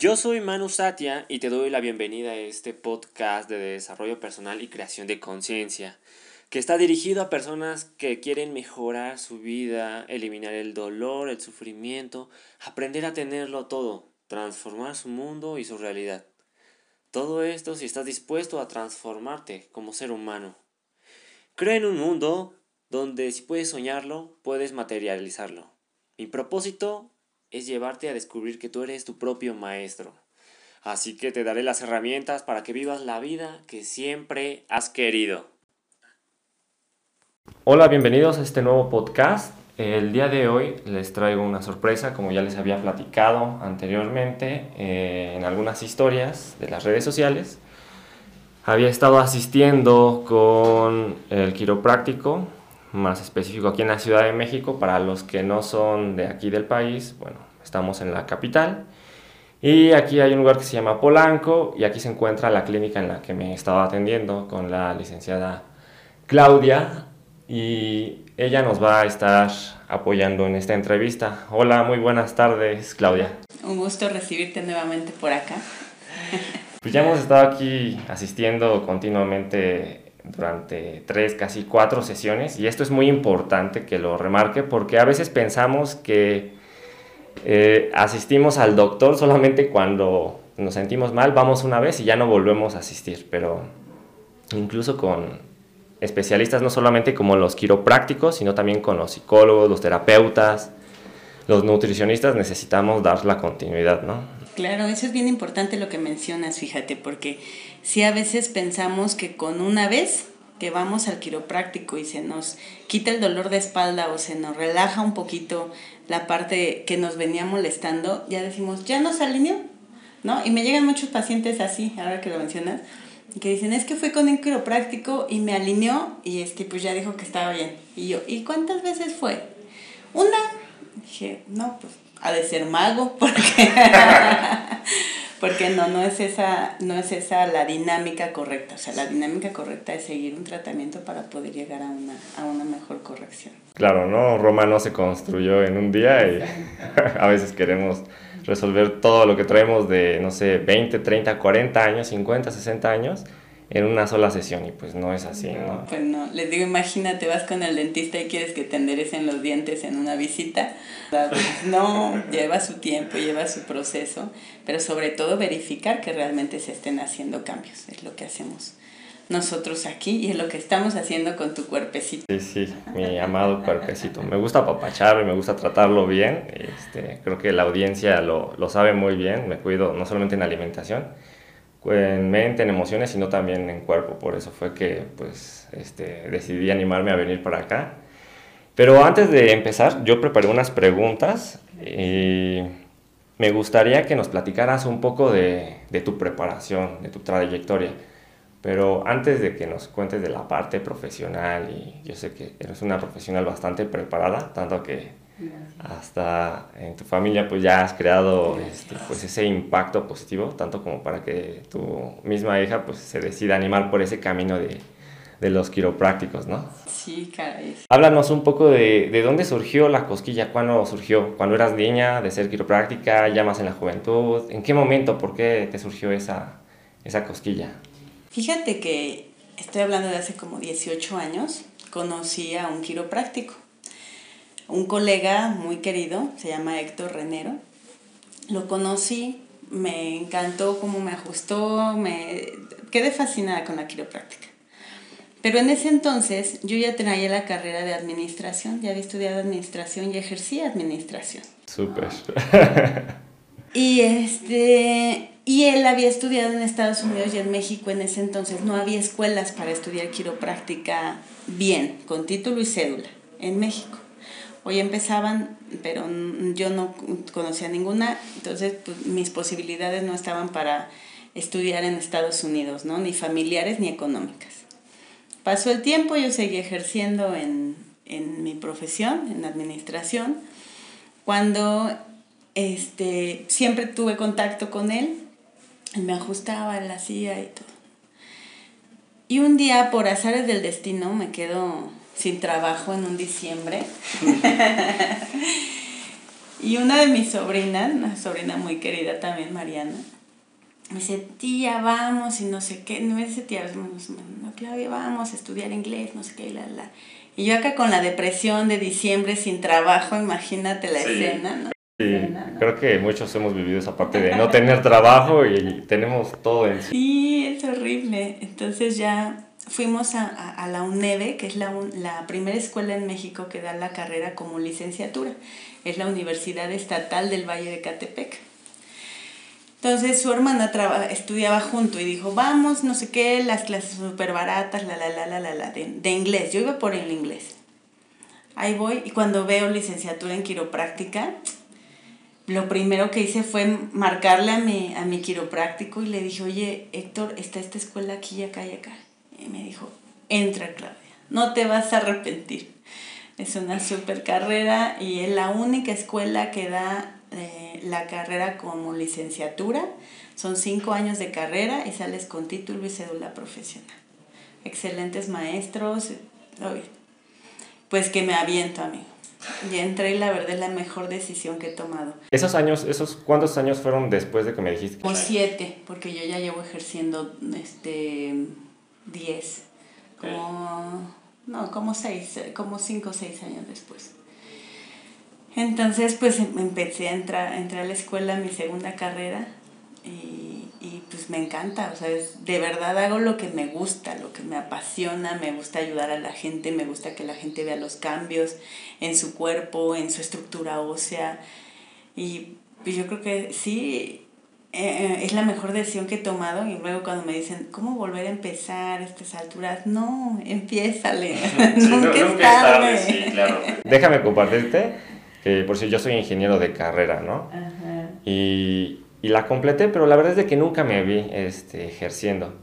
Yo soy Manu Satya y te doy la bienvenida a este podcast de desarrollo personal y creación de conciencia, que está dirigido a personas que quieren mejorar su vida, eliminar el dolor, el sufrimiento, aprender a tenerlo todo, transformar su mundo y su realidad. Todo esto si estás dispuesto a transformarte como ser humano. Creo en un mundo donde si puedes soñarlo, puedes materializarlo. Mi propósito es llevarte a descubrir que tú eres tu propio maestro. Así que te daré las herramientas para que vivas la vida que siempre has querido. Hola, bienvenidos a este nuevo podcast. El día de hoy les traigo una sorpresa, como ya les había platicado anteriormente eh, en algunas historias de las redes sociales. Había estado asistiendo con el quiropráctico más específico aquí en la Ciudad de México. Para los que no son de aquí del país, bueno, estamos en la capital. Y aquí hay un lugar que se llama Polanco y aquí se encuentra la clínica en la que me estaba atendiendo con la licenciada Claudia y ella nos va a estar apoyando en esta entrevista. Hola, muy buenas tardes, Claudia. Un gusto recibirte nuevamente por acá. Pues ya hemos estado aquí asistiendo continuamente durante tres, casi cuatro sesiones y esto es muy importante que lo remarque porque a veces pensamos que eh, asistimos al doctor solamente cuando nos sentimos mal, vamos una vez y ya no volvemos a asistir, pero incluso con especialistas no solamente como los quiroprácticos, sino también con los psicólogos, los terapeutas, los nutricionistas necesitamos dar la continuidad, ¿no? Claro, eso es bien importante lo que mencionas, fíjate, porque si a veces pensamos que con una vez que vamos al quiropráctico y se nos quita el dolor de espalda o se nos relaja un poquito la parte que nos venía molestando, ya decimos, ya nos alineó, ¿no? Y me llegan muchos pacientes así, ahora que lo mencionas, que dicen, es que fue con un quiropráctico y me alineó y este pues ya dijo que estaba bien. Y yo, ¿y cuántas veces fue? Una. Dije, no, pues ha de ser mago, porque, porque no, no es, esa, no es esa la dinámica correcta. O sea, la dinámica correcta es seguir un tratamiento para poder llegar a una, a una mejor corrección. Claro, ¿no? Roma no se construyó en un día y a veces queremos resolver todo lo que traemos de, no sé, 20, 30, 40 años, 50, 60 años en una sola sesión y pues no es así, ¿no? Pues no, les digo, imagínate, vas con el dentista y quieres que te enderecen los dientes en una visita. No, lleva su tiempo, lleva su proceso, pero sobre todo verificar que realmente se estén haciendo cambios, es lo que hacemos nosotros aquí y es lo que estamos haciendo con tu cuerpecito. Sí, sí, mi amado cuerpecito. Me gusta apapacharlo y me gusta tratarlo bien. Este, creo que la audiencia lo, lo sabe muy bien. Me cuido no solamente en alimentación, en mente, en emociones, sino también en cuerpo. Por eso fue que pues, este, decidí animarme a venir para acá. Pero antes de empezar, yo preparé unas preguntas y me gustaría que nos platicaras un poco de, de tu preparación, de tu trayectoria. Pero antes de que nos cuentes de la parte profesional, y yo sé que eres una profesional bastante preparada, tanto que hasta en tu familia pues ya has creado este, pues ese impacto positivo, tanto como para que tu misma hija pues se decida animar por ese camino de, de los quiroprácticos, ¿no? Sí, caray. Háblanos un poco de, de dónde surgió la cosquilla, cuándo surgió, cuando eras niña, de ser quiropráctica, ya más en la juventud, ¿en qué momento, por qué te surgió esa, esa cosquilla? Fíjate que estoy hablando de hace como 18 años, conocí a un quiropráctico un colega muy querido, se llama Héctor Renero. Lo conocí, me encantó cómo me ajustó, me quedé fascinada con la quiropráctica. Pero en ese entonces yo ya tenía la carrera de administración, ya había estudiado administración y ejercía administración. Súper. y este y él había estudiado en Estados Unidos y en México en ese entonces no había escuelas para estudiar quiropráctica bien, con título y cédula en México. Hoy empezaban, pero yo no conocía ninguna, entonces pues, mis posibilidades no estaban para estudiar en Estados Unidos, ¿no? Ni familiares ni económicas. Pasó el tiempo, yo seguí ejerciendo en, en mi profesión, en administración, cuando este, siempre tuve contacto con él, me ajustaba, la hacía y todo. Y un día, por azares del destino, me quedo sin trabajo en un diciembre. Y una de mis sobrinas, una sobrina muy querida también, Mariana, me dice, tía, vamos, y no sé qué. No me dice, tía, no, Claudia, vamos a estudiar inglés, no sé qué, la, la. Y yo acá con la depresión de diciembre sin trabajo, imagínate la escena, ¿no? Sí, creo que muchos hemos vivido esa parte de no tener trabajo y tenemos todo en sí. Sí, es horrible. Entonces ya fuimos a, a, la UNEVE, que es la, la, primera escuela en México que da la carrera como licenciatura. Es la Universidad Estatal del Valle de Catepec. Entonces su hermana estudiaba junto y dijo, vamos, no sé qué, las clases súper baratas, la, la, la, la, la, la, de, de, inglés. Yo iba por el inglés. Ahí voy y cuando veo licenciatura en quiropráctica, lo primero que hice fue marcarle a mi, a mi quiropráctico y le dije, oye, Héctor, está esta escuela aquí, acá y acá. Y me dijo, entra Claudia, no te vas a arrepentir. Es una super carrera y es la única escuela que da eh, la carrera como licenciatura. Son cinco años de carrera y sales con título y cédula profesional. Excelentes maestros. Pues que me aviento, amigo. Y entré y la verdad es la mejor decisión que he tomado. ¿Esos años, esos cuántos años fueron después de que me dijiste? Como siete, porque yo ya llevo ejerciendo este 10, como, no, como 6, como 5 o 6 años después. Entonces, pues em, empecé a entrar, a la escuela, mi segunda carrera, y, y, pues me encanta, o sea, de verdad hago lo que me gusta, lo que me apasiona, me gusta ayudar a la gente, me gusta que la gente vea los cambios en su cuerpo, en su estructura ósea, y pues yo creo que sí, eh, es la mejor decisión que he tomado y luego cuando me dicen, ¿cómo volver a empezar a estas alturas? No, empiézale, nunca, es tarde. Sí, claro. Déjame compartirte que por si yo soy ingeniero de carrera, ¿no? Ajá. Y, y, la completé, pero la verdad es de que nunca me vi este, ejerciendo.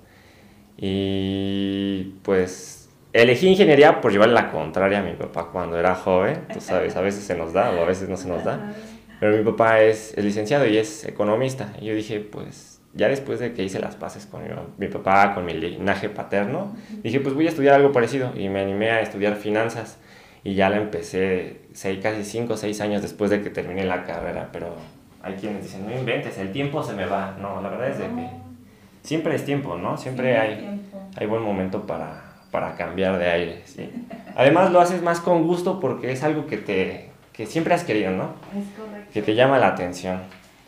Y pues elegí ingeniería por llevarle la contraria a mi papá cuando era joven, tú sabes, a veces se nos da o a veces no se nos da. Pero mi papá es, licenciado y es economista. Y yo dije, pues ya después de que hice las paces con mi, papá, con mi linaje paterno, dije, pues voy a estudiar algo parecido. Y me animé a estudiar finanzas. Y ya la empecé seis, casi cinco o seis años después de que terminé la carrera. Pero hay quienes dicen, no inventes, el tiempo se me va. No, la verdad es de que siempre es tiempo, ¿no? Siempre hay, hay buen momento para, para cambiar de aire. ¿sí? Además lo haces más con gusto porque es algo que te que siempre has querido, ¿no? Es correcto. Que te llama la atención.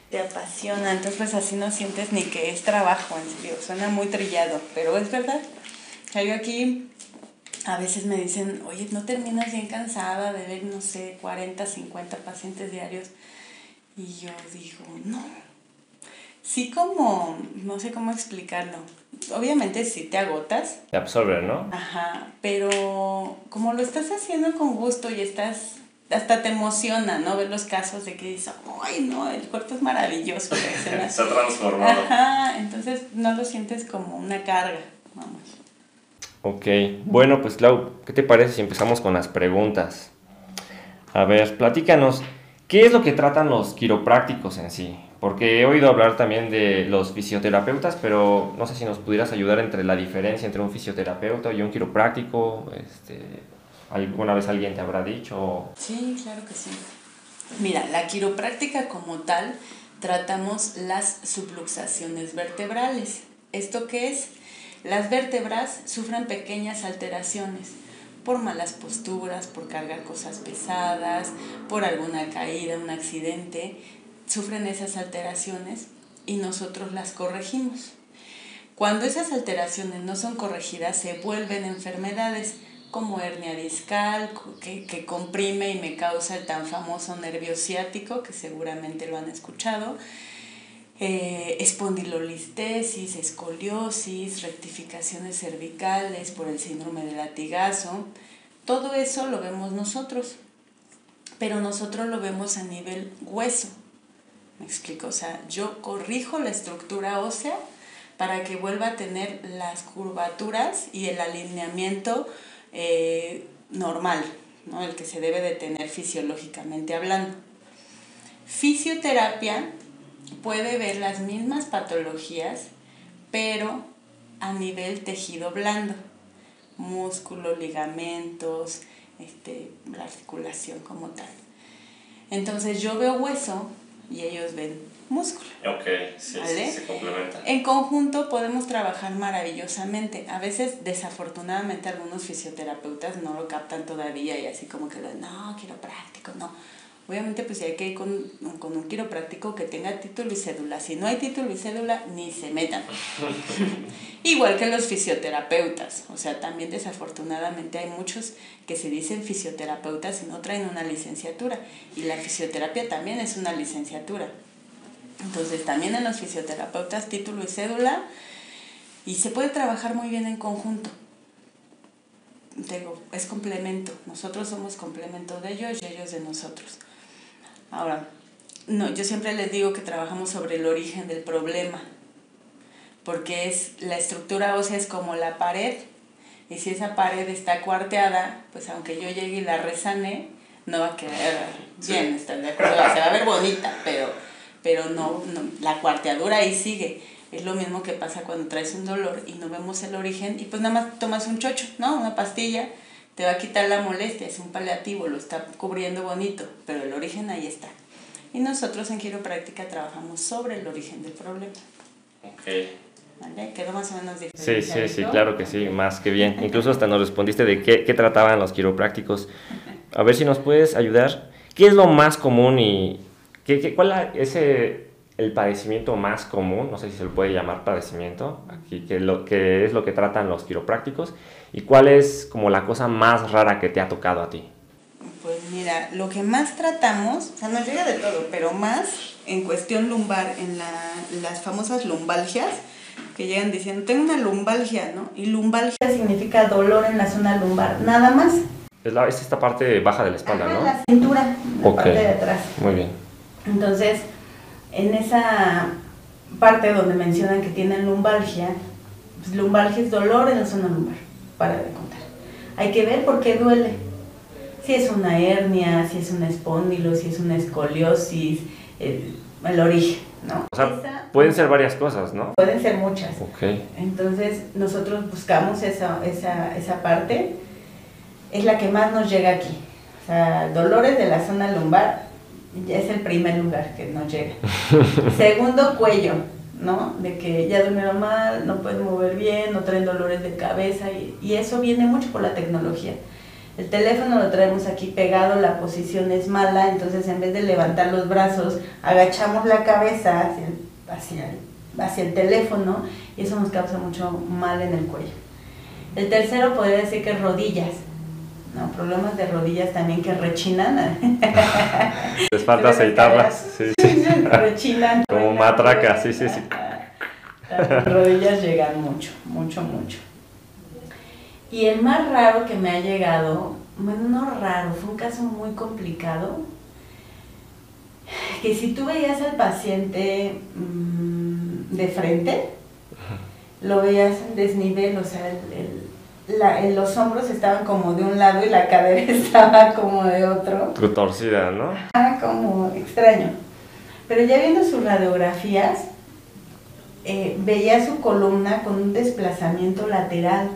Te apasiona, entonces pues así no sientes ni que es trabajo, en serio, suena muy trillado, pero es verdad. Yo aquí a veces me dicen, oye, ¿no terminas bien cansada de ver, no sé, 40, 50 pacientes diarios? Y yo digo, no. Sí como, no sé cómo explicarlo. Obviamente sí te agotas. Te absorbe, ¿no? Ajá, pero como lo estás haciendo con gusto y estás hasta te emociona, ¿no? Ver los casos de que dices, ay, no, el cuerpo es maravilloso. Se ha transformado. Ajá, entonces no lo sientes como una carga, vamos. Ok, bueno, pues Clau, ¿qué te parece si empezamos con las preguntas? A ver, platícanos, ¿qué es lo que tratan los quiroprácticos en sí? Porque he oído hablar también de los fisioterapeutas, pero no sé si nos pudieras ayudar entre la diferencia entre un fisioterapeuta y un quiropráctico, este, ¿Alguna vez alguien te habrá dicho? Sí, claro que sí. Mira, la quiropráctica como tal tratamos las subluxaciones vertebrales. ¿Esto qué es? Las vértebras sufren pequeñas alteraciones por malas posturas, por cargar cosas pesadas, por alguna caída, un accidente. Sufren esas alteraciones y nosotros las corregimos. Cuando esas alteraciones no son corregidas, se vuelven enfermedades como hernia discal, que, comprime y me causa el tan famoso nervio ciático, que seguramente lo han escuchado, eh, espondilolistesis, escoliosis, rectificaciones cervicales por el síndrome de latigazo. Todo eso lo vemos nosotros, pero nosotros lo vemos a nivel hueso. Me explico, o sea, yo corrijo la estructura ósea para que vuelva a tener las curvaturas y el alineamiento eh, normal, ¿no? el que se debe de tener fisiológicamente hablando. Fisioterapia puede ver las mismas patologías, pero a nivel tejido blando, músculo, ligamentos, este, la articulación como tal. Entonces yo veo hueso y ellos ven músculo. Ok, sí, sí, se complementa. En conjunto podemos trabajar maravillosamente. A veces, desafortunadamente, algunos fisioterapeutas no lo captan todavía y así como que, no, quiero práctico, no. Obviamente, pues hay que ir con, con un quiropráctico que tenga título y cédula. Si no hay título y cédula, ni se metan. Igual que los fisioterapeutas. O sea, también desafortunadamente hay muchos que se dicen fisioterapeutas y no traen una licenciatura. Y la fisioterapia también es una licenciatura. Entonces, también en los fisioterapeutas, título y cédula. Y se puede trabajar muy bien en conjunto. Digo, es complemento. Nosotros somos complemento de ellos y ellos de nosotros. Ahora, no, yo siempre les digo que trabajamos sobre el origen del problema, porque es la estructura ósea es como la pared, y si esa pared está cuarteada, pues aunque yo llegue y la resane, no va a quedar bien, ¿están de acuerdo? Se va a ver bonita, pero, pero no, no, la cuarteadura ahí sigue. Es lo mismo que pasa cuando traes un dolor y no vemos el origen y pues nada más tomas un chocho, ¿no? Una pastilla te va a quitar la molestia, es un paliativo, lo está cubriendo bonito, pero el origen ahí está. Y nosotros en quiropráctica trabajamos sobre el origen del problema. Ok. ¿Vale? Quedó más o menos Sí, sí, sí, claro que sí, más que bien. Incluso hasta nos respondiste de qué, qué trataban los quiroprácticos. A ver si nos puedes ayudar. ¿Qué es lo más común y qué, qué, cuál es el padecimiento más común? No sé si se le puede llamar padecimiento aquí, que, lo, que es lo que tratan los quiroprácticos ¿Y cuál es como la cosa más rara que te ha tocado a ti? Pues mira, lo que más tratamos, o sea, nos llega de todo, pero más en cuestión lumbar, en la, las famosas lumbalgias, que llegan diciendo, tengo una lumbalgia, ¿no? Y lumbalgia significa dolor en la zona lumbar, nada más. Es, la, es esta parte baja de la espalda, ¿no? La cintura, la parte de atrás. Muy bien. Entonces, en esa parte donde mencionan que tienen lumbalgia, pues lumbalgia es dolor en la zona lumbar para de contar. Hay que ver por qué duele. Si es una hernia, si es un espóndilo, si es una escoliosis, el, el origen, ¿no? O sea, pueden ser varias cosas, ¿no? Pueden ser muchas. Ok. Entonces, nosotros buscamos esa, esa, esa parte, es la que más nos llega aquí. O sea, dolores de la zona lumbar es el primer lugar que nos llega. Segundo, cuello ¿no? De que ya durmieron mal, no pueden mover bien, no traen dolores de cabeza y, eso viene mucho por la tecnología. El teléfono lo traemos aquí pegado, la posición es mala, entonces en vez de levantar los brazos, agachamos la cabeza hacia el, hacia, el teléfono y eso nos causa mucho mal en el cuello. El tercero podría decir que rodillas. No, problemas de rodillas también que rechinan. Les falta aceitarlas. Sí, sí. Rechinan. Como matraca, sí, sí, sí. Las rodillas llegan mucho, mucho, mucho. Y el más raro que me ha llegado, bueno, no raro, fue un caso muy complicado, que si tú veías al paciente mmm, de frente, lo veías en desnivel, o sea, el la, los hombros estaban como de un lado y la cadera estaba como de otro. Torcida, ¿no? Ah, como extraño. Pero ya viendo sus radiografías, eh, veía su columna con un desplazamiento lateral,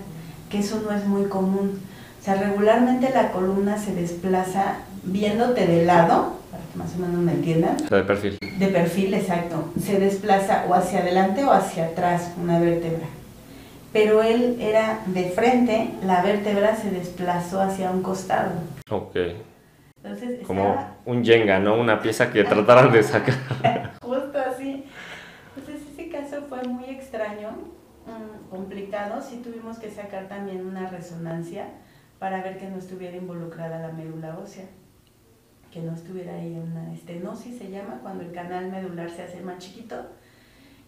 que eso no es muy común. O sea, regularmente la columna se desplaza viéndote de lado, para que más o menos me entiendan. O sea, de perfil. De perfil, exacto. Se desplaza o hacia adelante o hacia atrás una vértebra pero él era de frente, la vértebra se desplazó hacia un costado. Ok. Entonces, Como un yenga, ¿no? Una pieza que trataran de sacar. Justo así. Entonces ese caso fue muy extraño, mm, complicado. Sí tuvimos que sacar también una resonancia para ver que no estuviera involucrada la médula ósea. Que no estuviera ahí una estenosis, se llama, cuando el canal medular se hace más chiquito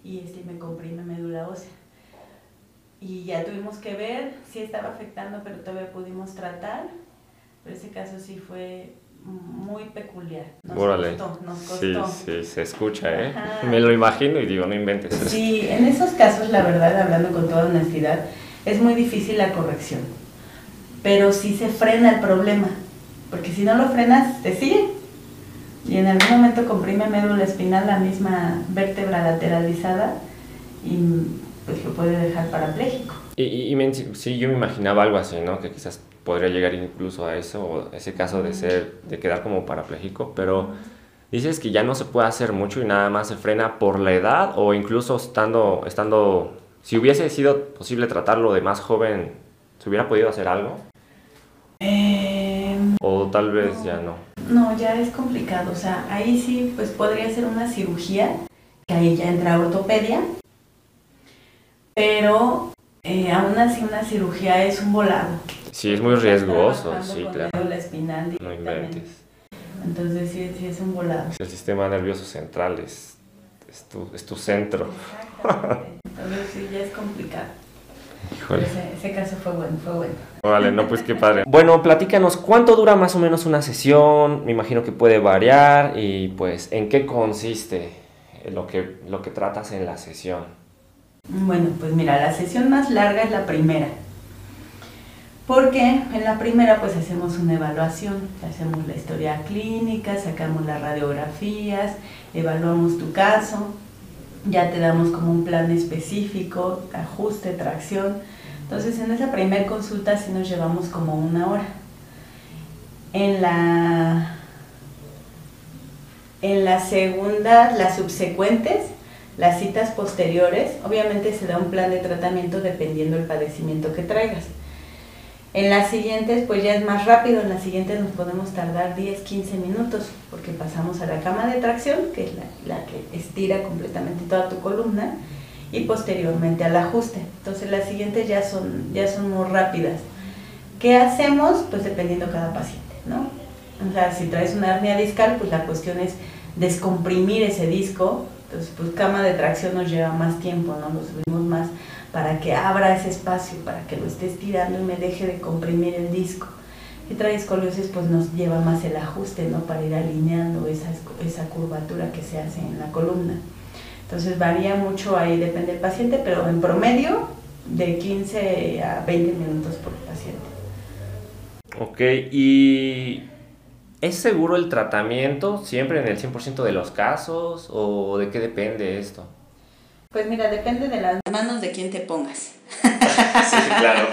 y este me comprime médula ósea y ya tuvimos que ver si estaba afectando, pero todavía pudimos tratar. Pero ese caso sí fue muy peculiar. Nos costó, nos costó. Sí, sí, se escucha, ¿eh? Me lo imagino y digo, no inventes. Sí, en esos casos, la verdad, hablando con toda honestidad, es muy difícil la corrección. Pero sí se frena el problema, porque si no lo frenas, te sigue. Y en algún momento comprime médula espinal, la misma vértebra lateralizada, y pues lo puede dejar parapléjico. Y, y, sí, yo me imaginaba algo así, ¿no? Que quizás podría llegar incluso a eso, o ese caso de ser, de quedar como parapléjico, pero dices que ya no se puede hacer mucho y nada más se frena por la edad o incluso estando, estando, si hubiese sido posible tratarlo de más joven, ¿se hubiera podido hacer algo? Em, o tal vez ya no. No, ya es complicado, o sea, ahí sí, pues podría ser una cirugía, que ahí ya entra ortopedia, pero eh, aún así una cirugía es un volado. Sí, es muy riesgoso, sí, claro. La espinal no inventes. Entonces sí, sí es un volado. El sistema nervioso central es, es, tu, es tu centro. Entonces sí, ya es complicado. Híjole. Ese, ese, caso fue bueno, fue bueno. Vale, no, pues qué padre. Bueno, platícanos, ¿cuánto dura más o menos una sesión? Me imagino que puede variar y pues, ¿en qué consiste lo que, lo que tratas en la sesión? Bueno, pues mira, la sesión más larga es la primera porque en la primera pues hacemos una evaluación, hacemos la historia clínica, sacamos las radiografías, evaluamos tu caso, ya te damos como un plan específico, ajuste, tracción. Entonces en esa primera consulta sí nos llevamos como una hora. En la, en la segunda, las subsecuentes, las citas posteriores, obviamente se da un plan de tratamiento dependiendo del padecimiento que traigas. En las siguientes, pues ya es más rápido, en las siguientes nos podemos tardar 10, 15 minutos, porque pasamos a la cama de tracción, que es la, que estira completamente toda tu columna, y posteriormente al ajuste. Entonces las siguientes ya son, ya son muy rápidas. ¿Qué hacemos? Pues dependiendo cada paciente, ¿no? O sea, si traes una hernia discal, pues la cuestión es descomprimir ese disco. Entonces, pues cama de tracción nos lleva más tiempo, ¿no? Lo subimos más para que abra ese espacio, para que lo esté estirando y me deje de comprimir el disco. Y trae escoliosis pues nos lleva más el ajuste, ¿no? Para ir alineando esa, esa curvatura que se hace en la columna. Entonces varía mucho ahí, depende del paciente, pero en promedio de 15 a 20 minutos por paciente. Ok, ¿y es seguro el tratamiento siempre en el 100% de los casos o de qué depende esto? Pues mira, depende de las manos de quién te pongas. sí, claro.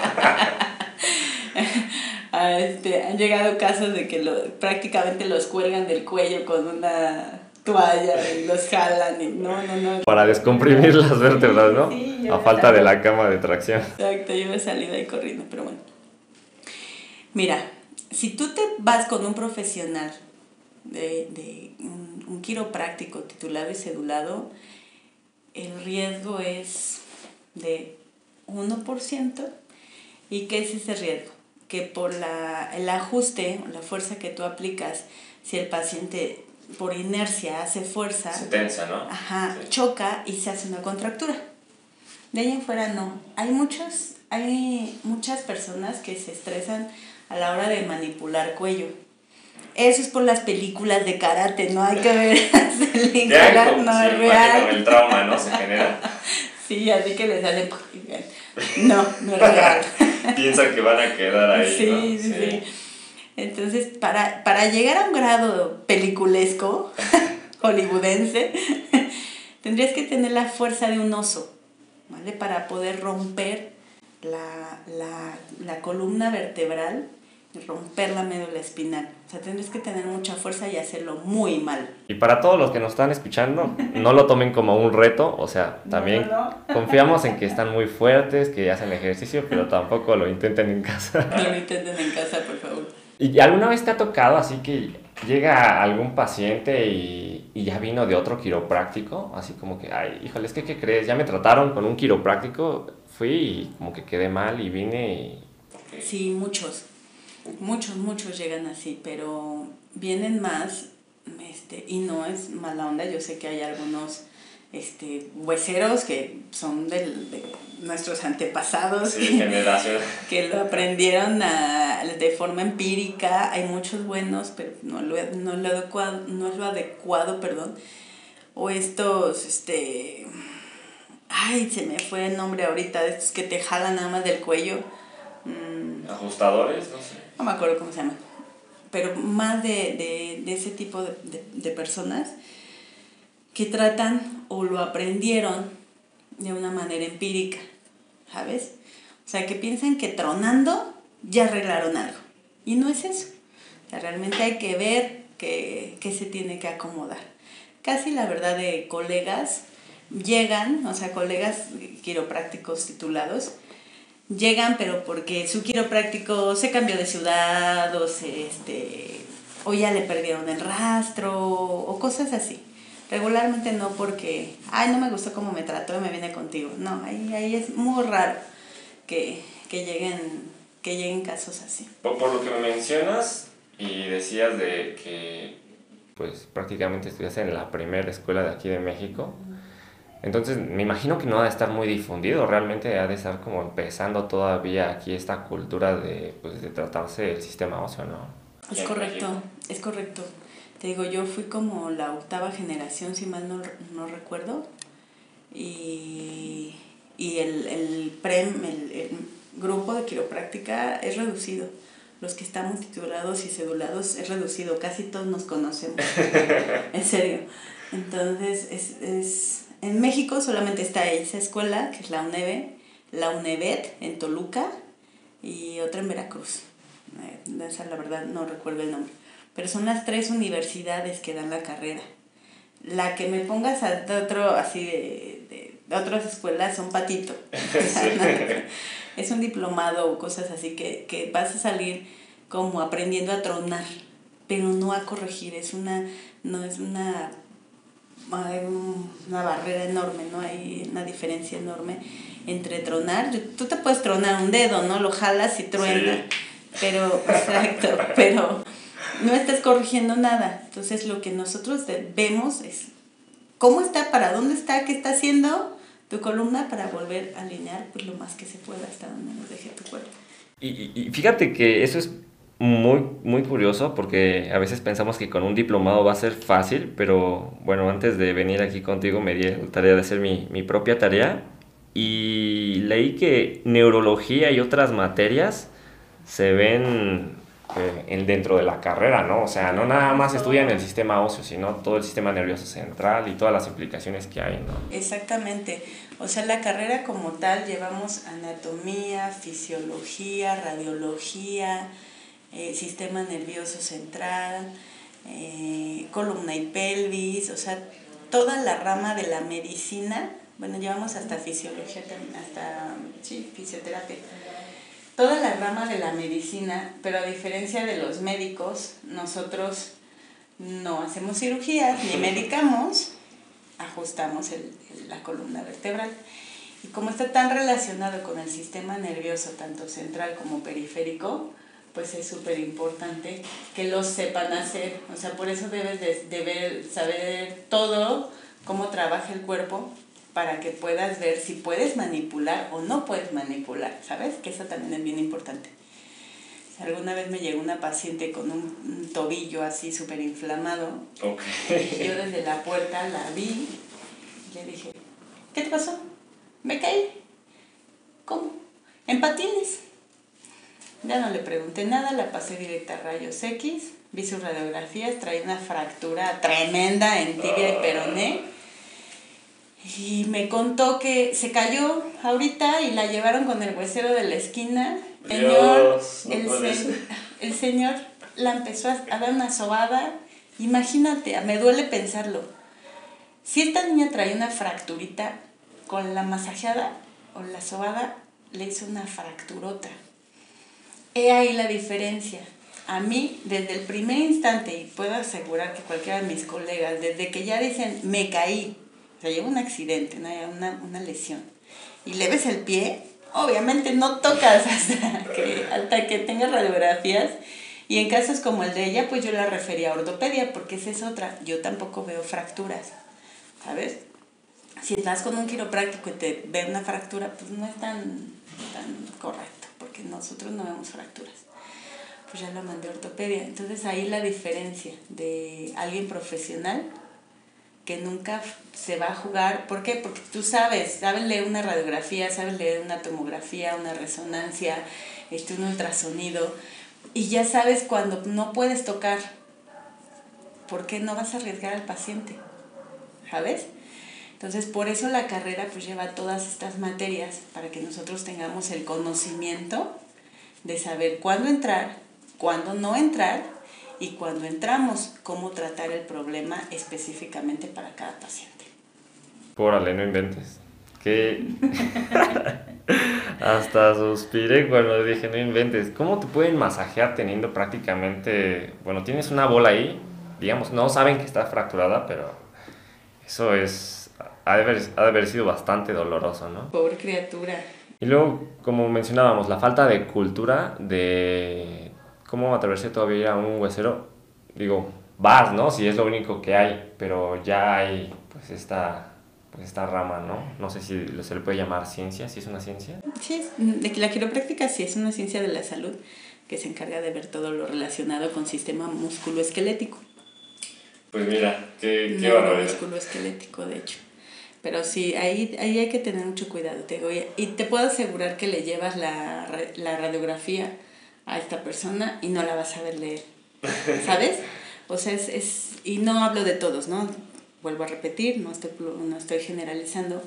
este, han llegado casos de que lo, prácticamente los cuelgan del cuello con una toalla y los jalan y no, no, no. Para descomprimir las vértebras, ¿no? Sí, A falta de la cama de tracción. Exacto, yo me he salido ahí corriendo, pero bueno. Mira, si tú te vas con un profesional de, de un, un quiropráctico titulado y cedulado, el riesgo es de 1%. ¿Y qué es ese riesgo? Que por la, el ajuste, la fuerza que tú aplicas, si el paciente por inercia hace fuerza, se tensa, ¿no? Ajá, choca y se hace una contractura. De ahí en fuera no. Hay muchos, hay muchas personas que se estresan a la hora de manipular cuello eso es por las películas de karate, no hay que ver no es real. Con el trauma, ¿no? Se genera. sí, así que le sale. No, no es real. Piensan que van a quedar ahí. Sí, sí, sí, Entonces, para, para llegar a un grado peliculesco, hollywoodense, tendrías que tener la fuerza de un oso, ¿vale? Para poder romper la, la, la columna vertebral romper la médula espinal. O sea, tendrías que tener mucha fuerza y hacerlo muy mal. Y para todos los que nos están escuchando, no lo tomen como un reto, o sea, también confiamos en que están muy fuertes, que hacen ejercicio, pero tampoco lo intenten en casa. No lo intenten en casa, por favor. ¿Y alguna vez te ha tocado así que llega algún paciente y, y ya vino de otro quiropráctico? Así como que, ay, híjole, es que, ¿qué crees? Ya me trataron con un quiropráctico, fui y como que quedé mal y vine y... Sí, muchos Muchos, muchos llegan así, pero vienen más, este, y no es mala onda, yo sé que hay algunos este, hueseros que son de nuestros antepasados que, lo aprendieron de forma empírica, hay muchos buenos, pero no lo, no lo adecuado, no es lo adecuado, perdón, o estos, este, ay, se me fue el nombre ahorita, de estos que te jalan nada más del cuello. Mm. Ajustadores, no no me acuerdo cómo se llama, pero más de, ese tipo de, personas que tratan o lo aprendieron de una manera empírica, ¿sabes? O sea, que piensan que tronando ya arreglaron algo. Y no es eso. O sea, realmente hay que ver que, que se tiene que acomodar. Casi la verdad de colegas llegan, o sea, colegas quiroprácticos titulados, llegan pero porque su quiropráctico se cambió de ciudad o, se, este, o ya le perdieron el rastro o cosas así. Regularmente no porque, ay, no me gustó cómo me trató y me viene contigo. No, ahí, ahí es muy raro que, que, lleguen, que lleguen casos así. Por, por lo que me mencionas y decías de que pues prácticamente estudiaste en la primera escuela de aquí de México. Entonces, me imagino que no ha de estar muy difundido, realmente ha de estar como empezando todavía aquí esta cultura de, pues, de tratarse el sistema óseo, ¿no? Es correcto, es correcto. Te digo, yo fui como la octava generación, si mal no, no recuerdo, y, y el, el PREM, el, el grupo de quiropráctica es reducido los que estamos titulados y cedulados es reducido, casi todos nos conocemos, en serio. Entonces, es, es, en México solamente está esa escuela, que es la UNEVE, la UNEVET en Toluca y otra en Veracruz. Eh, esa la verdad no recuerdo el nombre. Pero son las tres universidades que dan la carrera. La que me pongas a otro, así de, de, otras escuelas son patito. es un diplomado o cosas así que, que vas a salir como aprendiendo a tronar, pero no a corregir, es una, no es una, hay una barrera enorme, ¿no? Hay una diferencia enorme entre tronar, tú te puedes tronar un dedo, ¿no? Lo jalas y truena, pero, exacto, pero no estás corrigiendo nada. Entonces lo que nosotros vemos es cómo está, para dónde está, qué está haciendo tu columna para volver a alinear pues, lo más que se pueda hasta donde nos deje tu cuerpo. Y, y fíjate que eso es muy, muy curioso porque a veces pensamos que con un diplomado va a ser fácil, pero bueno, antes de venir aquí contigo me di la tarea de hacer mi, mi propia tarea y leí que neurología y otras materias se ven eh, dentro de la carrera, ¿no? O sea, no nada más estudian el sistema óseo, sino todo el sistema nervioso central y todas las implicaciones que hay, ¿no? Exactamente. O sea, la carrera como tal llevamos anatomía, fisiología, radiología, eh, sistema nervioso central, eh, columna y pelvis, o sea, toda la rama de la medicina, bueno, llevamos hasta fisiología, hasta, sí, fisioterapia toda la rama de la medicina, pero a diferencia de los médicos, nosotros no hacemos cirugías ni medicamos, ajustamos el, la columna vertebral. Y como está tan relacionado con el sistema nervioso, tanto central como periférico, pues es súper importante que lo sepan hacer. O sea, por eso debes de, de ver, saber todo, cómo trabaja el cuerpo, para que puedas ver si puedes manipular o no puedes manipular, ¿sabes? Que eso también es bien importante. Alguna vez me llegó una paciente con un, tobillo así súper inflamado. Okay. Yo desde la puerta la vi y le dije, ¿qué te pasó? Me caí. ¿Cómo? En patines. Ya no le pregunté nada, la pasé directa a rayos X, vi sus radiografías, traía una fractura tremenda en tibia y peroné y me contó que se cayó ahorita y la llevaron con el huesero de la esquina. Señor, el, señor la empezó a, dar una sobada. Imagínate, me duele pensarlo. Si esta niña traía una fracturita con la masajeada o la sobada, le hizo una fracturota. He ahí la diferencia. A mí, desde el primer instante, y puedo asegurar que cualquiera de mis colegas, desde que ya dicen me caí, o sea, lleva un accidente, una, una lesión, y le ves el pie, obviamente no tocas hasta que, hasta que tengas radiografías. Y en casos como el de ella, pues yo la refería a ortopedia, porque esa es otra. Yo tampoco veo fracturas, ¿sabes? Si estás con un quiropráctico y te ve una fractura, pues no es tan, tan correcto, porque nosotros no vemos fracturas. Pues ya la mandé a ortopedia. Entonces ahí la diferencia de alguien profesional que nunca se va a jugar. ¿Por qué? Porque tú sabes, sabes leer una radiografía, sabes leer una tomografía, una resonancia, este, un ultrasonido, y ya sabes cuando no puedes tocar, ¿por qué no vas a arriesgar al paciente? ¿Sabes? Entonces, por eso la carrera pues lleva todas estas materias para que nosotros tengamos el conocimiento de saber cuándo entrar, cuándo no entrar y cuando entramos, cómo tratar el problema específicamente para cada paciente. Órale, no inventes. Que hasta suspiré cuando dije, no inventes. ¿Cómo te pueden masajear teniendo prácticamente, bueno, tienes una bola ahí, digamos, no saben que está fracturada, pero eso es, ha de haber, ha de haber sido bastante doloroso, ¿no? Pobre criatura. Y luego, como mencionábamos, la falta de cultura de cómo atreverse todavía a un huesero. Digo, vas, ¿no? Si es lo único que hay, pero ya hay pues esta, pues, esta rama, ¿no? No sé si se le puede llamar ciencia, si es una ciencia. Sí, de que la quiropráctica sí es una ciencia de la salud que se encarga de ver todo lo relacionado con sistema musculoesquelético. Pues mira, qué, qué barbaridad. musculoesquelético, de hecho. Pero sí, ahí, ahí hay que tener mucho cuidado. Te digo, y te puedo asegurar que le llevas la, la radiografía a esta persona y no la vas a saber leer. ¿Sabes? O sea, es, es, y no hablo de todos, ¿no? Vuelvo a repetir, no estoy, no estoy generalizando,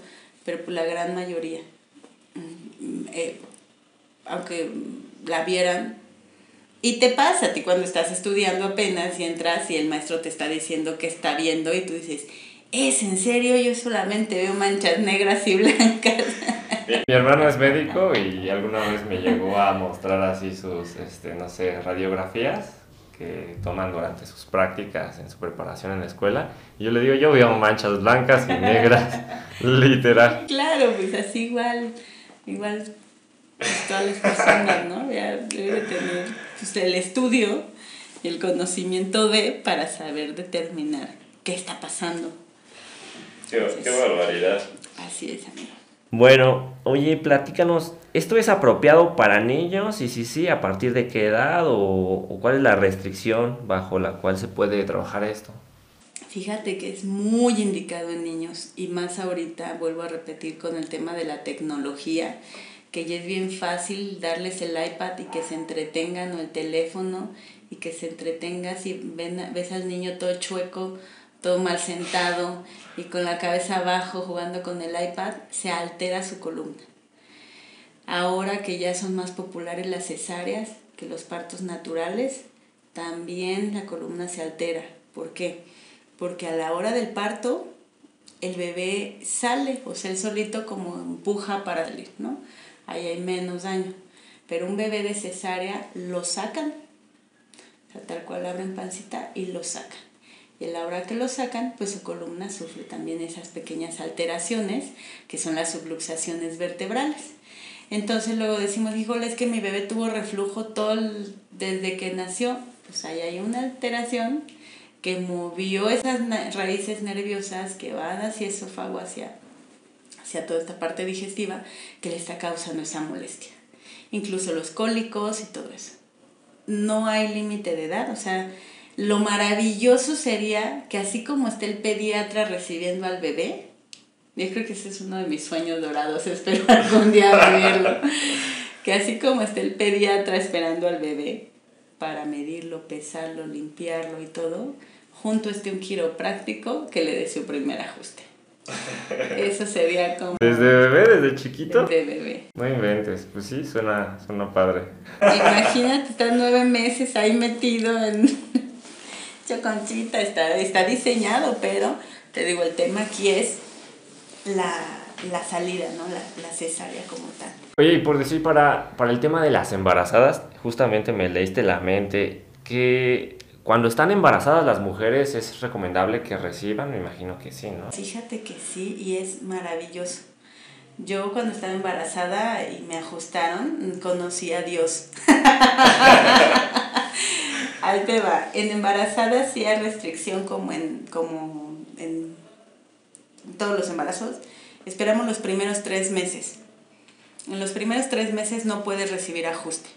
pero la gran mayoría, mm, eh, aunque la vieran, y te pasa a ti cuando estás estudiando apenas y entras y el maestro te está diciendo que está viendo y tú dices, ¿es en serio? Yo solamente veo manchas negras y blancas. Mi, hermano es médico y alguna vez me llegó a mostrar así sus, este, no sé, radiografías que toman durante sus prácticas en su preparación en la escuela. Y yo le digo, yo veo manchas blancas y negras, literal. Claro, pues así igual, igual pues, todas las personas, ¿no? Ya debe tener pues, el estudio y el conocimiento de para saber determinar qué está pasando. Qué barbaridad. Así es, amigo. Bueno, oye, platícanos, ¿esto es apropiado para niños? Y si sí, ¿a partir de qué edad? ¿O, cuál es la restricción bajo la cual se puede trabajar esto? Fíjate que es muy indicado en niños y más ahorita, vuelvo a repetir con el tema de la tecnología, que ya es bien fácil darles el iPad y que se entretengan o el teléfono y que se entretengan si ven, ves al niño todo chueco todo mal sentado y con la cabeza abajo jugando con el iPad, se altera su columna. Ahora que ya son más populares las cesáreas que los partos naturales, también la columna se altera. ¿Por qué? Porque a la hora del parto el bebé sale, o sea, él solito como empuja para salir, ¿no? Ahí hay menos daño. Pero un bebé de cesárea lo sacan, o sea, tal cual abren pancita y lo sacan y a la hora que lo sacan, pues su columna sufre también esas pequeñas alteraciones que son las subluxaciones vertebrales. Entonces luego decimos, híjole, es que mi bebé tuvo reflujo todo desde que nació. Pues ahí hay una alteración que movió esas raíces nerviosas que van hacia el esófago, hacia, hacia toda esta parte digestiva, que le está causando esa molestia. Incluso los cólicos y todo eso. No hay límite de edad, o sea, lo maravilloso sería que así como esté el pediatra recibiendo al bebé, yo creo que ese es uno de mis sueños dorados, espero algún día verlo, que así como esté el pediatra esperando al bebé para medirlo, pesarlo, limpiarlo y todo, junto esté un quiropráctico que le dé su primer ajuste. Eso sería como... ¿Desde bebé, desde chiquito? Desde bebé. No inventes, pues sí, suena, suena padre. Imagínate, estar nueve meses ahí metido en Choconchita está, está diseñado, pero te digo, el tema aquí es la, salida, ¿no? La, cesárea como tal. Oye, y por decir, para, para el tema de las embarazadas, justamente me leíste la mente que cuando están embarazadas las mujeres es recomendable que reciban, me imagino que sí, ¿no? Fíjate que sí, y es maravilloso. Yo cuando estaba embarazada y me ajustaron, conocí a Dios. Ahí te va. En embarazadas sí hay restricción como en, como en todos los embarazos. Esperamos los primeros tres meses. En los primeros tres meses no puedes recibir ajuste.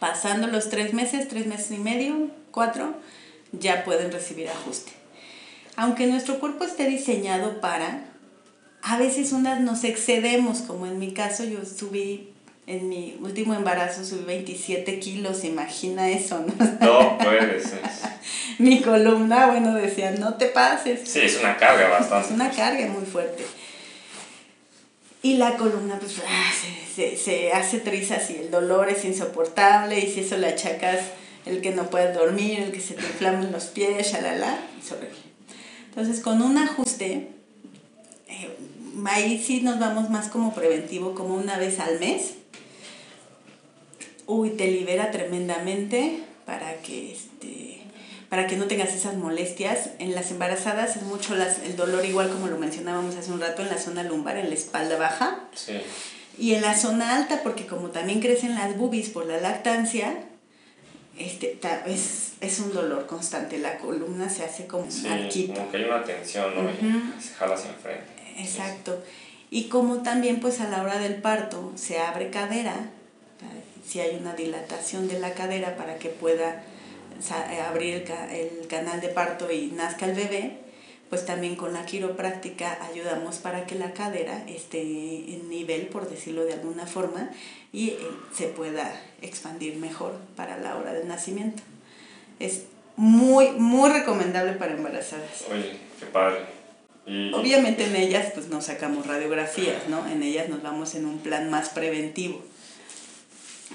Pasando los tres meses, tres meses y medio, cuatro, ya pueden recibir ajuste. Aunque nuestro cuerpo esté diseñado para, a veces unas nos excedemos, como en mi caso yo subí en mi último embarazo subí 27 kilos, imagina eso, ¿no? No puede ser. mi columna, bueno, decía, no te pases. Sí, es una carga bastante. Es una carga muy fuerte. Y la columna, pues, ah, se, se, hace trizas y el dolor es insoportable. Y si eso le achacas el que no puedes dormir, el que se te inflamen los pies, shalala, es horrible. Entonces, con un ajuste, eh, ahí sí nos vamos más como preventivo, como una vez al mes. Uy, te libera tremendamente para que este para que no tengas esas molestias. En las embarazadas es mucho las, el dolor, igual como lo mencionábamos hace un rato, en la zona lumbar, en la espalda baja. Sí. Y en la zona alta, porque como también crecen las boobies por la lactancia, este, es, es un dolor constante. La columna se hace como Sí, arquito. como que hay una tensión, ¿no? Y se jala hacia enfrente. Exacto. Y como también pues a la hora del parto se abre cadera, si hay una dilatación de la cadera para que pueda eh, abrir el, ca- el canal de parto y nazca el bebé, pues también con la quiropráctica ayudamos para que la cadera esté en nivel, por decirlo de alguna forma, y eh, se pueda expandir mejor para la hora del nacimiento. Es muy, muy recomendable para embarazadas. Oye, qué padre. Y, Obviamente en ellas pues no sacamos radiografías, ¿no? En ellas nos vamos en un plan más preventivo.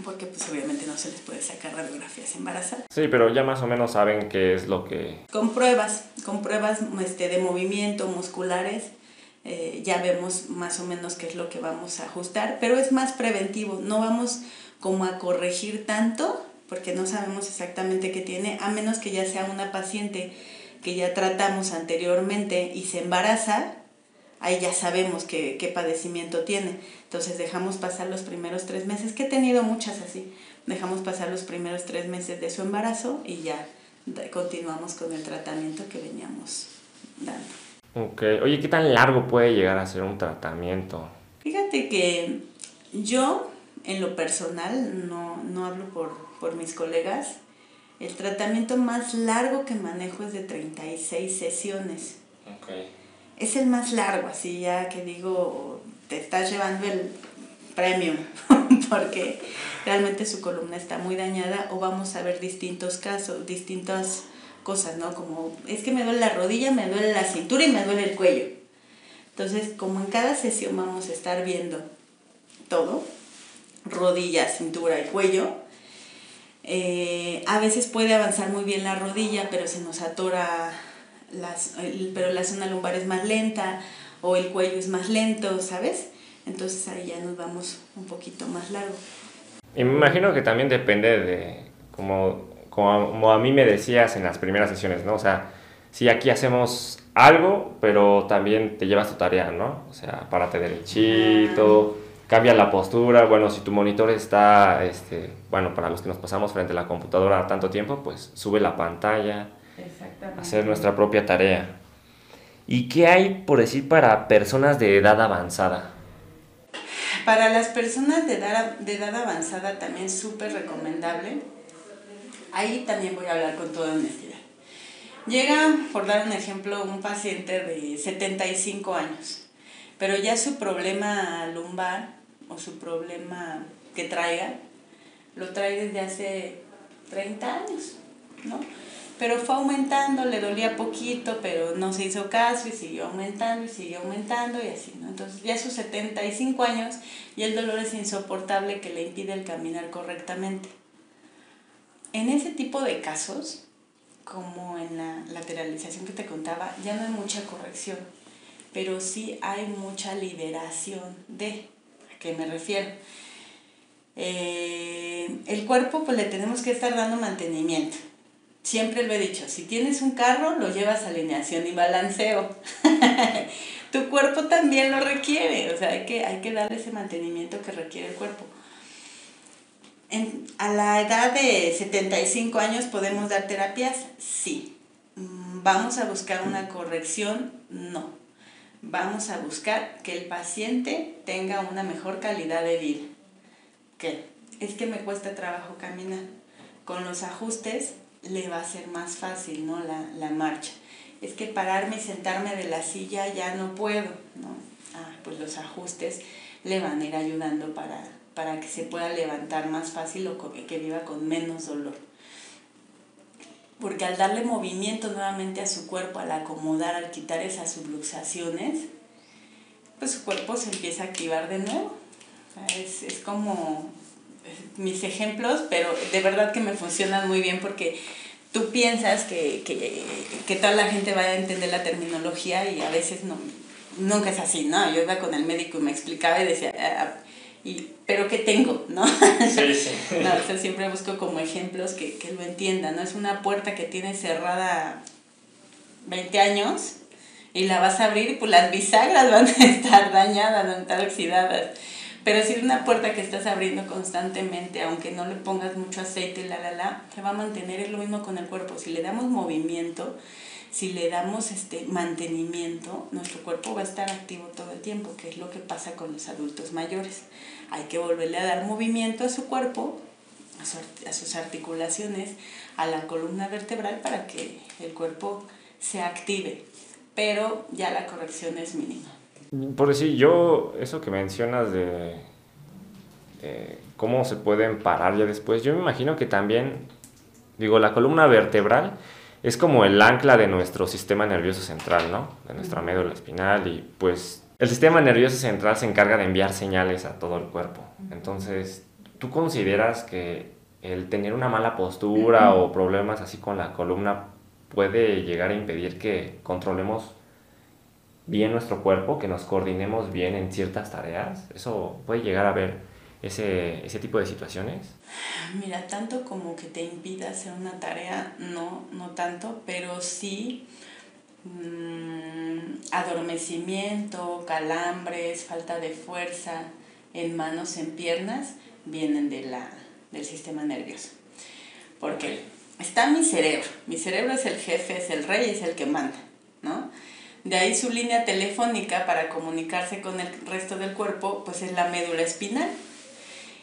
Porque pues obviamente no se les puede sacar radiografías embarazadas. Sí, pero ya más o menos saben qué es lo que... Con pruebas, con pruebas este, de movimiento musculares, eh, ya vemos más o menos qué es lo que vamos a ajustar, pero es más preventivo, no vamos como a corregir tanto, porque no sabemos exactamente qué tiene, a menos que ya sea una paciente que ya tratamos anteriormente y se embaraza, ahí ya sabemos qué, qué padecimiento tiene. Entonces dejamos pasar los primeros tres meses, que he tenido muchas así, dejamos pasar los primeros tres meses de su embarazo y ya continuamos con el tratamiento que veníamos dando. Ok, oye, ¿qué tan largo puede llegar a ser un tratamiento? Fíjate que yo, en lo personal, no, no hablo por, por mis colegas, el tratamiento más largo que manejo es de 36 sesiones. Ok. Es el más largo, así ya que digo, te estás llevando el premium, porque realmente su columna está muy dañada o vamos a ver distintos casos, distintas cosas, ¿no? Como es que me duele la rodilla, me duele la cintura y me duele el cuello. Entonces, como en cada sesión vamos a estar viendo todo, rodilla, cintura y cuello, eh, a veces puede avanzar muy bien la rodilla, pero se nos atora, las, el- pero la zona lumbar es más lenta o el cuello es más lento, ¿sabes? Entonces ahí ya nos vamos un poquito más largo. Y me imagino que también depende de, como, como a mí me decías en las primeras sesiones, ¿no? O sea, si aquí hacemos algo, pero también te llevas tu tarea, ¿no? O sea, párate derechito, cambia la postura. Bueno, si tu monitor está, este, bueno, para los que nos pasamos frente a la computadora tanto tiempo, pues sube la pantalla. Hacer nuestra propia tarea. ¿Y qué hay, por decir, para personas de edad avanzada? Para las personas de edad, de edad avanzada también súper recomendable. Ahí también voy a hablar con toda honestidad. Llega, por dar un ejemplo, un paciente de 75 años, pero ya su problema lumbar o su problema que traiga, lo trae desde hace 30 años, ¿no? Pero fue aumentando, le dolía poquito, pero no se hizo caso y siguió aumentando y siguió aumentando y así, ¿no? Entonces ya sus 75 años y el dolor es insoportable que le impide el caminar correctamente. En ese tipo de casos, como en la lateralización que te contaba, ya no hay mucha corrección, pero sí hay mucha liberación de, ¿a qué me refiero? Eh, el cuerpo pues le tenemos que estar dando mantenimiento. Siempre lo he dicho, si tienes un carro, lo llevas a alineación y balanceo. tu cuerpo también lo requiere, o sea, hay que, hay que darle ese mantenimiento que requiere el cuerpo. En, a la edad de 75 años podemos dar terapias, sí. Mm, Vamos a buscar una corrección, no. Vamos a buscar que el paciente tenga una mejor calidad de vida. ¿Qué? Es que me cuesta trabajo caminar. Con los ajustes le va a ser más fácil, ¿no? La, la marcha. Es que pararme y sentarme de la silla ya no puedo, ¿no? Ah, pues los ajustes le van a ir ayudando para, para que se pueda levantar más fácil o que viva con menos dolor. porque al darle movimiento nuevamente a su cuerpo, al acomodar, al quitar esas subluxaciones, pues su cuerpo se empieza a activar de nuevo. Es, es como mis ejemplos, pero de verdad que me funcionan muy bien porque tú piensas que, que, que, toda la gente va a entender la terminología y a veces no, nunca es así, ¿no? Yo iba con el médico y me explicaba y decía, ah, y, pero ¿qué tengo? ¿no? Sí, sí. no, o sea, siempre busco como ejemplos que, que lo entiendan, ¿no? Es una puerta que tiene cerrada 20 años y la vas a abrir y pues las bisagras van a estar dañadas, van a estar oxidadas. Pero si es una puerta que estás abriendo constantemente, aunque no le pongas mucho aceite, la, la, la, se va a mantener. Es lo mismo con el cuerpo. Si le damos movimiento, si le damos este mantenimiento, nuestro cuerpo va a estar activo todo el tiempo, que es lo que pasa con los adultos mayores. Hay que volverle a dar movimiento a su cuerpo, a, sus articulaciones, a la columna vertebral para que el cuerpo se active, pero ya la corrección es mínima. Por decir, yo, eso que mencionas de cómo se pueden parar ya después, yo me imagino que también, digo, la columna vertebral es como el ancla de nuestro sistema nervioso central, ¿no? De nuestra médula espinal y pues el sistema nervioso central se encarga de enviar señales a todo el cuerpo. Entonces, ¿tú consideras que el tener una mala postura o problemas así con la columna puede llegar a impedir que controlemos bien nuestro cuerpo, que nos coordinemos bien en ciertas tareas? ¿Eso puede llegar a ver ese, ese tipo de situaciones? Mira, tanto como que te impida hacer una tarea, no, no tanto, pero sí mmm, adormecimiento, calambres, falta de fuerza en manos, en piernas, vienen de la, del sistema nervioso. Porque está mi cerebro, mi cerebro es el jefe, es el rey, es el que manda, ¿no? De ahí su línea telefónica para comunicarse con el resto del cuerpo, pues es la médula espinal.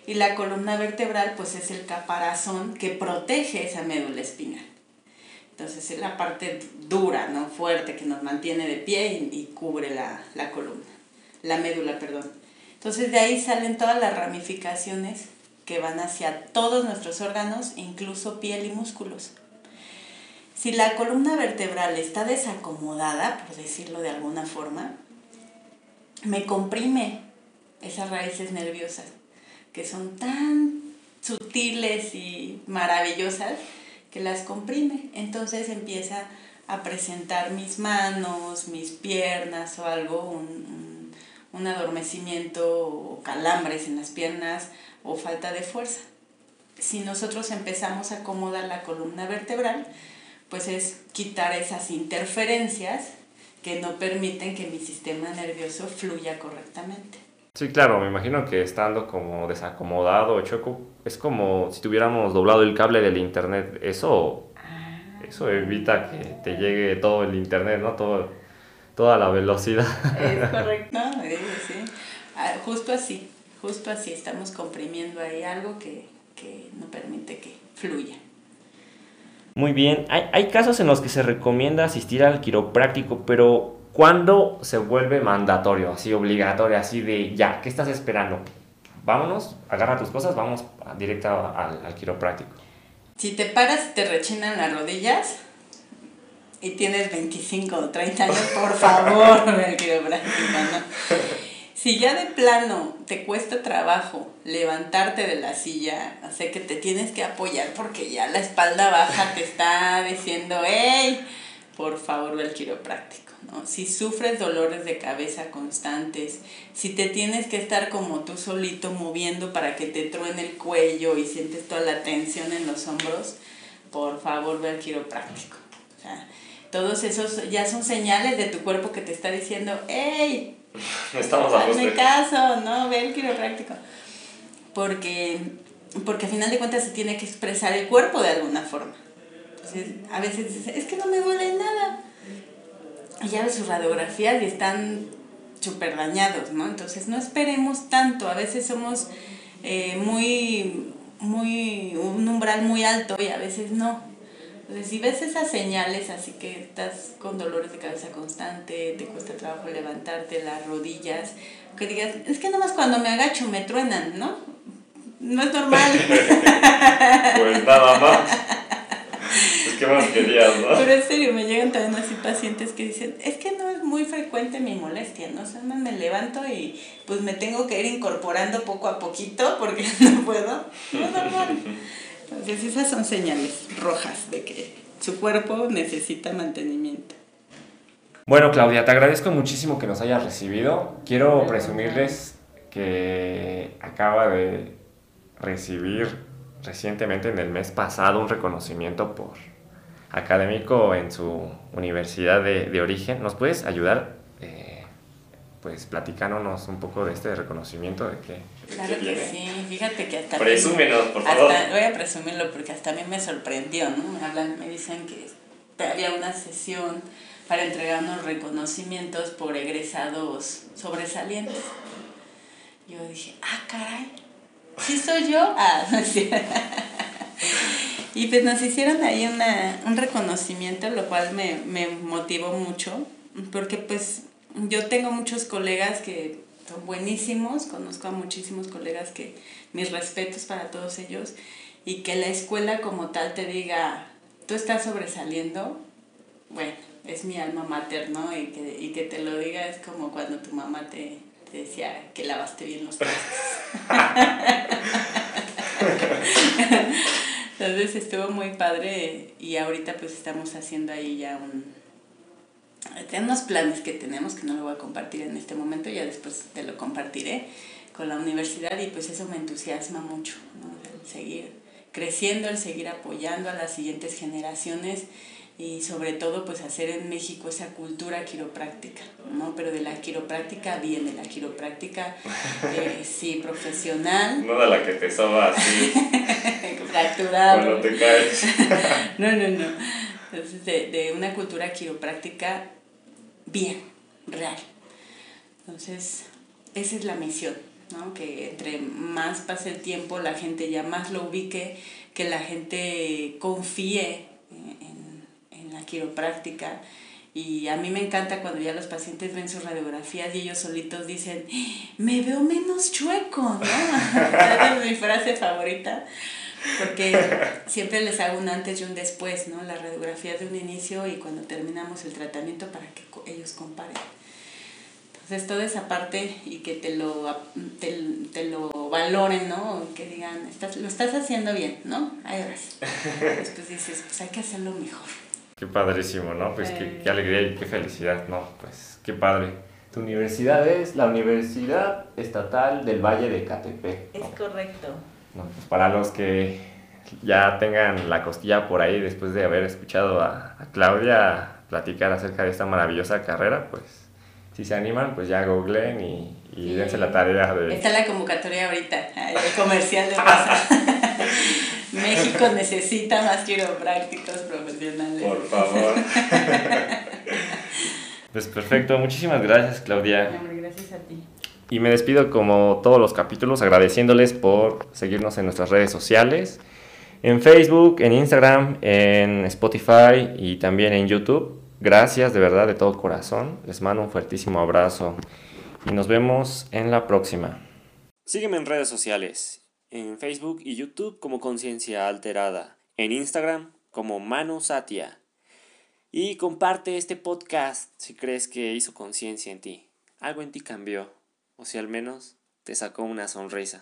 Y la columna vertebral, pues es el caparazón que protege esa médula espinal. Entonces es la parte dura, ¿no? Fuerte, que nos mantiene de pie y, cubre la, la columna, la médula, perdón. Entonces de ahí salen todas las ramificaciones que van hacia todos nuestros órganos, incluso piel y músculos. Si la columna vertebral está desacomodada, por decirlo de alguna forma, me comprime esas raíces nerviosas que son tan sutiles y maravillosas que las comprime. Entonces empieza a presentar mis manos, mis piernas o algo, un, un adormecimiento o calambres en las piernas o falta de fuerza. Si nosotros empezamos a acomodar la columna vertebral, pues es quitar esas interferencias que no permiten que mi sistema nervioso fluya correctamente. Sí, claro, me imagino que estando como desacomodado choco, es como si tuviéramos doblado el cable del internet. Eso, ah. eso evita que te llegue todo el internet, ¿no? Todo, toda la velocidad. Es correcto, sí. Ah, justo así, justo así, estamos comprimiendo ahí algo que, que no permite que fluya. Muy bien, hay, hay casos en los que se recomienda asistir al quiropráctico, pero ¿cuándo se vuelve mandatorio, así obligatorio, así de ya, ¿qué estás esperando? Vámonos, agarra tus cosas, vamos directo al, quiropráctico. Si te paras y te rechinan las rodillas y tienes 25 o 30 años, por favor, al quiropráctico, ¿no? Si ya de plano te cuesta trabajo levantarte de la silla, o sea que te tienes que apoyar porque ya la espalda baja te está diciendo, hey, por favor ve al quiropráctico. ¿no? Si sufres dolores de cabeza constantes, si te tienes que estar como tú solito moviendo para que te truene el cuello y sientes toda la tensión en los hombros, por favor ve al quiropráctico. O sea, todos esos ya son señales de tu cuerpo que te está diciendo, hey, Estamos a Hazme caso, ¿no? Ve el quiropráctico. Porque, porque a final de cuentas se tiene que expresar el cuerpo de alguna forma. Entonces, a veces dices, es que no me duele nada. Y ya ves sus radiografías y están súper dañados, ¿no? Entonces, no esperemos tanto. A veces somos eh, muy, muy, un umbral muy alto y a veces no. Entonces, si ves esas señales, así que estás con dolores de cabeza constante, te cuesta trabajo levantarte, las rodillas, que digas, es que nomás cuando me agacho me truenan, ¿no? No es normal. pues nada más. pues qué más querías, ¿no? Pero en serio, me llegan también así pacientes que dicen, es que no es muy frecuente mi molestia, ¿no? O sea, me levanto y pues me tengo que ir incorporando poco a poquito porque no puedo. No es normal. Entonces esas son señales rojas de que su cuerpo necesita mantenimiento. Bueno, Claudia, te agradezco muchísimo que nos hayas recibido. Quiero presumirles que acaba de recibir recientemente en el mes pasado un reconocimiento por académico en su universidad de, origen. ¿Nos puedes ayudar? Eh, pues platicándonos un poco de este reconocimiento de que claro que sí fíjate que hasta presúmenos por favor. voy a presumirlo porque hasta a mí me sorprendió no me hablan me dicen que había una sesión para entregar unos reconocimientos por egresados sobresalientes. Yo dije ah caray ¿Sí soy yo? Ah, no Y pues nos hicieron ahí una, un reconocimiento, lo cual me, me motivó mucho, porque pues yo tengo muchos colegas que son buenísimos, conozco a muchísimos colegas que mis respetos para todos ellos, y que la escuela como tal te diga, tú estás sobresaliendo, bueno, es mi alma mater, ¿no? Y que, y que te lo diga es como cuando tu mamá te, te decía que lavaste bien los trastes. Entonces estuvo muy padre y ahorita pues estamos haciendo ahí ya un... unos planes que tenemos que no lo voy a compartir en este momento, ya después te lo compartiré con la universidad y pues eso me entusiasma mucho, ¿no? el seguir creciendo, el seguir apoyando a las siguientes generaciones y sobre todo pues hacer en México esa cultura quiropráctica, ¿no? Pero de la quiropráctica bien, de la quiropráctica eh, sí, profesional. No de la que te soba así. Fracturado. no te caes. no, no, no. Entonces de, de una cultura quiropráctica bien, real. Entonces, esa es la misión, ¿no? Que entre más pase el tiempo, la gente ya más lo ubique, que la gente confíe la quiropráctica. Y a mí me encanta cuando ya los pacientes ven sus radiografías y ellos solitos dicen, me veo menos chueco, ¿no? es mi frase favorita, porque siempre les hago un antes y un después, ¿no? Las radiografías de un inicio y cuando terminamos el tratamiento para que ellos comparen. Entonces, toda esa parte y que te lo, te, te lo valoren, ¿no? Que digan, estás, lo estás haciendo bien, ¿no? Ahí vas. Después dices, pues hay que hacerlo mejor. Qué padrísimo, ¿no? Pues qué, qué, alegría y qué felicidad, ¿no? Pues qué padre. Tu universidad es la Universidad Estatal del Valle de Catepec. Es correcto. No, pues para los que ya tengan la costilla por ahí después de haber escuchado a, a Claudia platicar acerca de esta maravillosa carrera, pues si se animan, pues ya googleen y, y dense la tarea de... Está la convocatoria ahorita, el comercial de WhatsApp. México necesita más quiroprácticos profesionales. Por favor. pues perfecto, muchísimas gracias Claudia. gracias a ti. Y me despido como todos los capítulos agradeciéndoles por seguirnos en nuestras redes sociales, en Facebook, en Instagram, en Spotify y también en YouTube. Gracias de verdad de todo corazón. Les mando un fuertísimo abrazo y nos vemos en la próxima. Sígueme en redes sociales en Facebook y YouTube como Conciencia Alterada, en Instagram como Manu Satia. Y comparte este podcast si crees que hizo conciencia en ti. Algo en ti cambió, o si al menos te sacó una sonrisa.